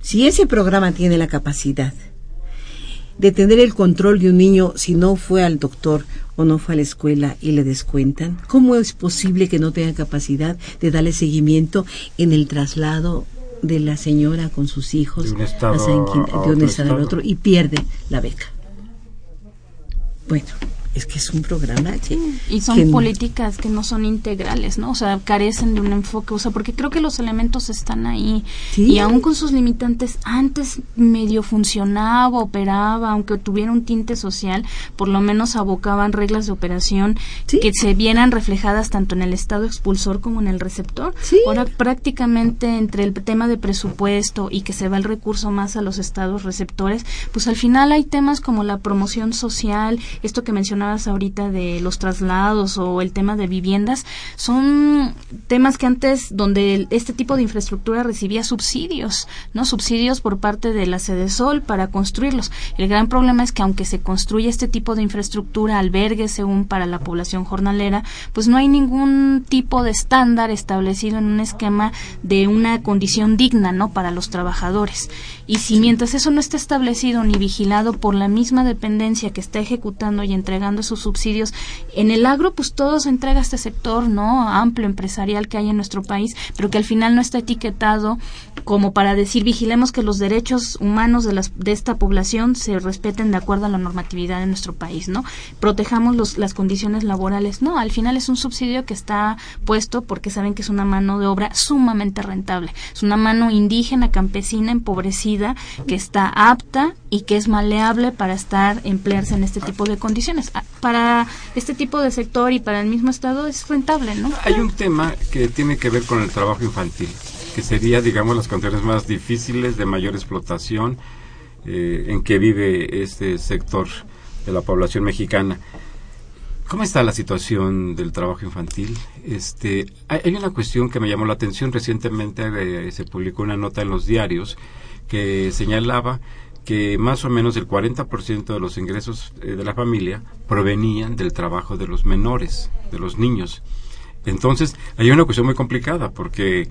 Si ese programa tiene la capacidad de tener el control de un niño si no fue al doctor o no fue a la escuela y le descuentan, ¿cómo es posible que no tenga capacidad de darle seguimiento en el traslado de la señora con sus hijos De un estado a San Quin- a de un otro estado al otro y pierde la beca? Bueno, es que es un programa que, Y son que- políticas que no son integrales, ¿no? O sea, carecen de un enfoque, o sea, porque creo que los elementos están ahí Sí. y aún con sus limitantes antes medio funcionaba, operaba, aunque tuviera un tinte social, por lo menos abocaban reglas de operación Sí. que se vieran reflejadas tanto en el estado expulsor como en el receptor. Sí. Ahora prácticamente entre el tema de presupuesto y que se va el recurso más a los estados receptores, pues al final hay temas como la promoción social, esto que ahorita de los traslados o el tema de viviendas, son temas que antes donde este tipo de infraestructura recibía subsidios, ¿no? Subsidios por parte de la Sol para construirlos. El gran problema es que aunque se construye este tipo de infraestructura, albergues según para la población jornalera, pues no hay ningún tipo de estándar establecido en un esquema de una condición digna, ¿no? Para los trabajadores. Y si mientras eso no está establecido ni vigilado por la misma dependencia que está ejecutando y entregando esos subsidios, en el agro pues todo se entrega a este sector, ¿no? Amplio empresarial que hay en nuestro país, pero que al final no está etiquetado como para decir vigilemos que los derechos humanos de las de esta población se respeten de acuerdo a la normatividad de nuestro país, ¿no? Protejamos los, las condiciones laborales, no, al final es un subsidio que está puesto porque saben que es una mano de obra sumamente rentable, es una mano indígena, campesina, empobrecida, que está apta y que es maleable para estar emplearse en este tipo de condiciones. Ah, Para este tipo de sector y para el mismo estado es rentable, ¿no? Hay un tema que tiene que ver con el trabajo infantil, que sería, digamos, las condiciones más difíciles de mayor explotación eh, en que vive este sector de la población mexicana. ¿Cómo está la situación del trabajo infantil? Este, hay, una cuestión que me llamó la atención. Recientemente se publicó una nota en los diarios que señalaba que más o menos el 40% de los ingresos eh, de la familia provenían del trabajo de los menores, de los niños. Entonces, hay una cuestión muy complicada porque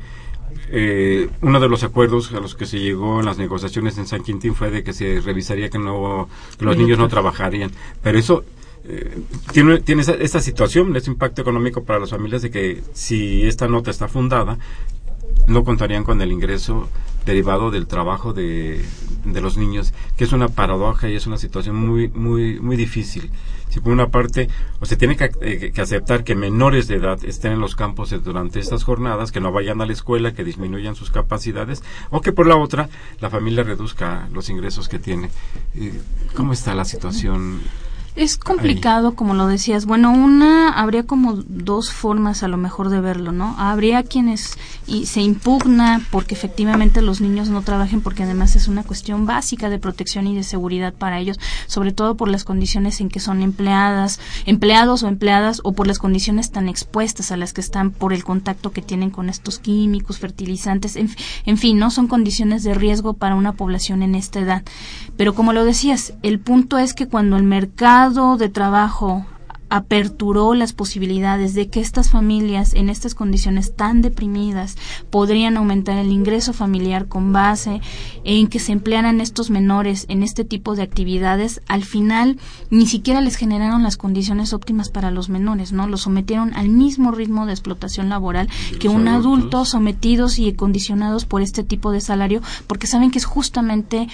eh, uno de los acuerdos a los que se llegó en las negociaciones en San Quintín fue de que se revisaría que no que los niños no trabajarían, pero eso eh, tiene, tiene esta situación, este impacto económico para las familias de que si esta nota está fundada, no contarían con el ingreso derivado del trabajo de, de los niños, que es una paradoja y es una situación muy, muy, muy difícil. Si por una parte, o se tiene que, eh, que, aceptar que menores de edad estén en los campos durante estas jornadas, que no vayan a la escuela, que disminuyan sus capacidades, o que por la otra, la familia reduzca los ingresos que tiene. Eh, ¿Cómo está la situación? Es complicado, como lo decías. Bueno, una, habría como dos formas a lo mejor de verlo, ¿no? Habría quienes y se impugna porque efectivamente los niños no trabajen porque además es una cuestión básica de protección y de seguridad para ellos, sobre todo por las condiciones en que son empleadas, empleados o empleadas o por las condiciones tan expuestas a las que están por el contacto que tienen con estos químicos, fertilizantes, en, en fin, ¿no? Son condiciones de riesgo para una población en esta edad. Pero como lo decías, el punto es que cuando el mercado de trabajo aperturó las posibilidades de que estas familias en estas condiciones tan deprimidas podrían aumentar el ingreso familiar con base en que se emplearan estos menores en este tipo de actividades, al final ni siquiera les generaron las condiciones óptimas para los menores, ¿no? Los sometieron al mismo ritmo de explotación laboral que un adulto sometidos y condicionados por este tipo de salario porque saben que es justamente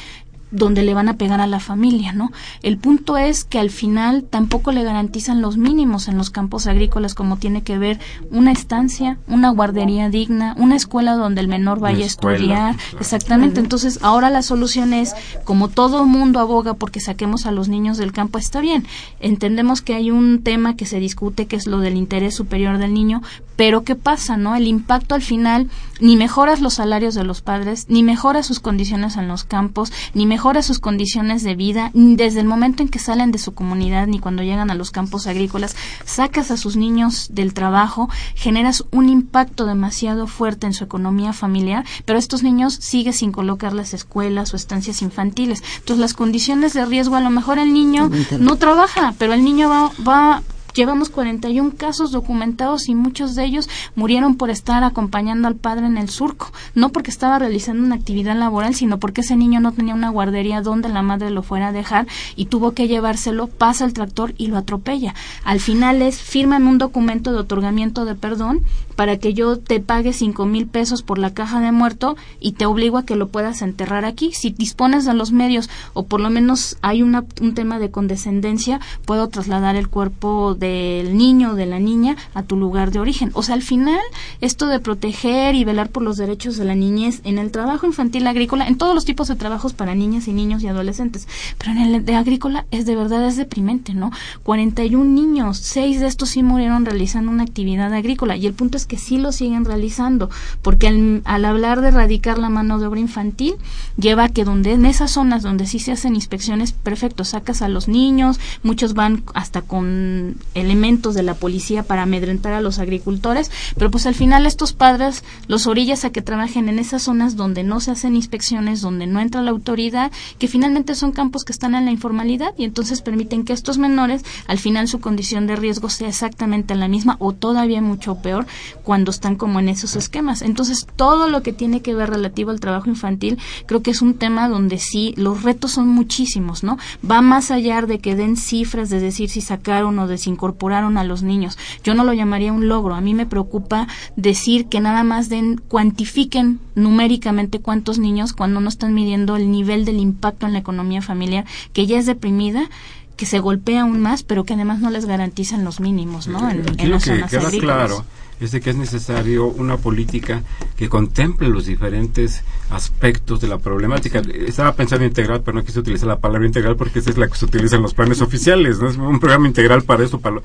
donde le van a pegar a la familia, ¿no? El punto es que al final tampoco le garantizan los mínimos en los campos agrícolas como tiene que ver una estancia, una guardería digna, una escuela donde el menor vaya a estudiar, exactamente. Entonces, ahora la solución es como todo mundo aboga porque saquemos a los niños del campo, está bien. Entendemos que hay un tema que se discute que es lo del interés superior del niño, pero ¿qué pasa, no? El impacto al final ni mejoras los salarios de los padres, ni mejora sus condiciones en los campos, ni mejora sus condiciones de vida, desde el momento en que salen de su comunidad, ni cuando llegan a los campos agrícolas, sacas a sus niños del trabajo, generas un impacto demasiado fuerte en su economía familiar, pero estos niños siguen sin colocar las escuelas o estancias infantiles. Entonces, las condiciones de riesgo, a lo mejor el niño no trabaja, pero el niño va, va Llevamos 41 casos documentados y muchos de ellos murieron por estar acompañando al padre en el surco, no porque estaba realizando una actividad laboral, sino porque ese niño no tenía una guardería donde la madre lo fuera a dejar y tuvo que llevárselo, pasa el tractor y lo atropella. Al final es, firman un documento de otorgamiento de perdón para que yo te pague cinco mil pesos por la caja de muerto y te obligo a que lo puedas enterrar aquí. Si dispones de los medios o por lo menos hay una, un tema de condescendencia, puedo trasladar el cuerpo del niño o de la niña a tu lugar de origen. O sea, al final, esto de proteger y velar por los derechos de la niñez en el trabajo infantil agrícola, en todos los tipos de trabajos para niñas y niños y adolescentes, pero en el de agrícola es de verdad es deprimente, ¿no? 41 niños, seis de estos sí murieron realizando una actividad agrícola y el punto es que sí lo siguen realizando, porque al, hablar de erradicar la mano de obra infantil, lleva a que donde en esas zonas donde sí se hacen inspecciones, perfecto, sacas a los niños, muchos van hasta con elementos de la policía para amedrentar a los agricultores, pero pues al final estos padres los orillas a que trabajen en esas zonas donde no se hacen inspecciones, donde no entra la autoridad, que finalmente son campos que están en la informalidad y entonces permiten que estos menores al final su condición de riesgo sea exactamente la misma o todavía mucho peor cuando están como en esos esquemas. Entonces, todo lo que tiene que ver relativo al trabajo infantil, creo que es un tema donde sí los retos son muchísimos, ¿no? Va más allá de que den cifras, de decir si sacaron o desincorporaron a los niños. Yo no lo llamaría un logro. A mí me preocupa decir que nada más den, cuantifiquen numéricamente cuántos niños cuando no están midiendo el nivel del impacto en la economía familiar, que ya es deprimida que se golpea aún más, pero que además no les garantizan los mínimos, ¿no? En, en las zonas Claro es de que es necesario una política que contemple los diferentes aspectos de la problemática. Estaba pensando en integral, pero no quise utilizar la palabra integral porque esa es la que se utiliza en los planes oficiales, no es un programa integral para eso, para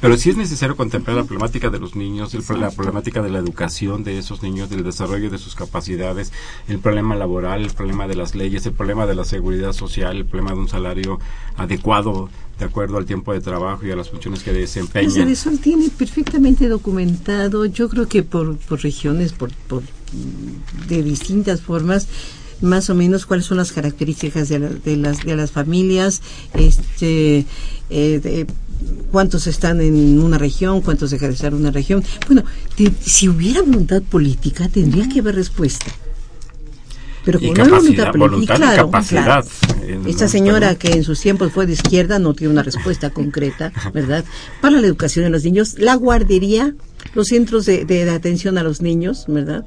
pero sí es necesario contemplar la problemática de los niños, la problemática de la educación de esos niños, del desarrollo de sus capacidades, el problema laboral, el problema de las leyes, el problema de la seguridad social, el problema de un salario adecuado de acuerdo al tiempo de trabajo y a las funciones que desempeña. Eso tiene perfectamente yo creo que por, por regiones, por, por, de distintas formas, más o menos cuáles son las características de, de las de las familias, este, eh, cuántos están en una región, cuántos dejan de estar en una región. Bueno, si hubiera voluntad política, tendría que haber respuesta. Pero con voluntad, voluntad y capacidad. Esta señora que en sus tiempos fue de izquierda no tiene una respuesta concreta, ¿verdad? Para la educación de los niños, la guardería, los centros de, de atención a los niños, ¿verdad?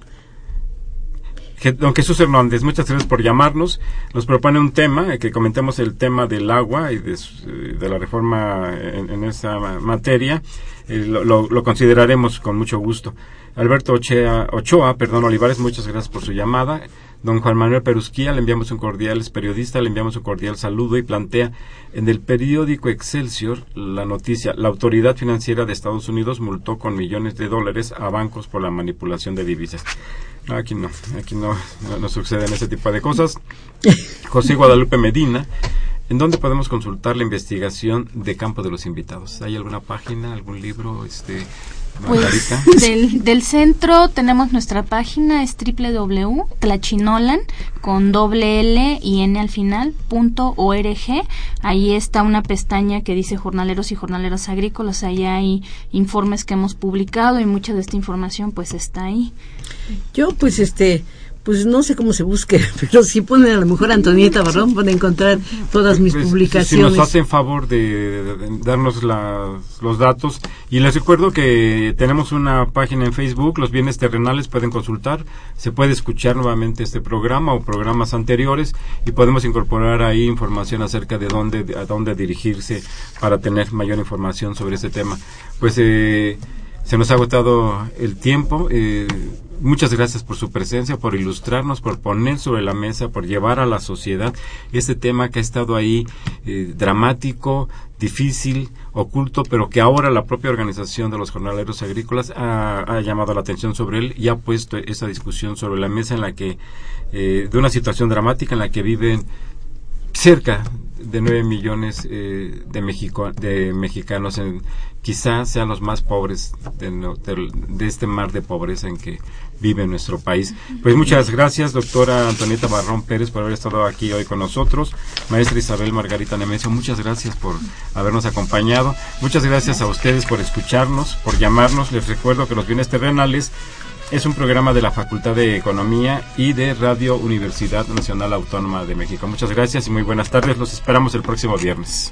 Don Jesús Hernández, muchas gracias por llamarnos. Nos propone un tema, eh, que comentemos el tema del agua y de, eh, la reforma en, esa materia. Eh, lo, consideraremos con mucho gusto. Alberto Ochoa, Ochoa, perdón, Olivares, muchas gracias por su llamada. Don Juan Manuel Perusquía, le enviamos un cordial, es periodista, le enviamos un cordial saludo y plantea en el periódico Excelsior la noticia, la autoridad financiera de Estados Unidos multó con millones de dólares a bancos por la manipulación de divisas. No, aquí no, aquí no, no, suceden ese tipo de cosas. José Guadalupe Medina, ¿en dónde podemos consultar la investigación de campo de los invitados? ¿Hay alguna página, algún libro, este, pues del, del, centro tenemos nuestra página, es www.tlachinolan con doble L y N al final, punto org. Ahí está una pestaña que dice jornaleros y jornaleras agrícolas. Ahí hay informes que hemos publicado y mucha de esta información pues está ahí. Yo pues este pues no sé cómo se busque, pero si ponen a lo mejor Antonieta Barrón pueden encontrar todas mis pues, publicaciones. Si nos hacen favor de, darnos los datos. Y les recuerdo que tenemos una página en Facebook, Los Bienes Terrenales, pueden consultar. Se puede escuchar nuevamente este programa o programas anteriores y podemos incorporar ahí información acerca de dónde, a dónde dirigirse para tener mayor información sobre este tema. Pues eh, se nos ha agotado el tiempo. Eh, muchas gracias por su presencia, por ilustrarnos, por poner sobre la mesa, por llevar a la sociedad este tema que ha estado ahí eh, dramático, difícil, oculto, pero que ahora la propia organización de los jornaleros agrícolas ha, llamado la atención sobre él y ha puesto esa discusión sobre la mesa en la que, eh, de una situación dramática en la que viven cerca de 9 millones eh, de, de mexicanos, en, quizás sean los más pobres de, este mar de pobreza en que vive nuestro país. Pues muchas gracias, doctora Antonieta Barrón Pérez, por haber estado aquí hoy con nosotros. Maestra Isabel Margarita Nemesio, muchas gracias por habernos acompañado. Muchas gracias a ustedes por escucharnos, por llamarnos. Les recuerdo que los bienes terrenales es un programa de la Facultad de Economía y de Radio Universidad Nacional Autónoma de México. Muchas gracias y muy buenas tardes. Los esperamos el próximo viernes.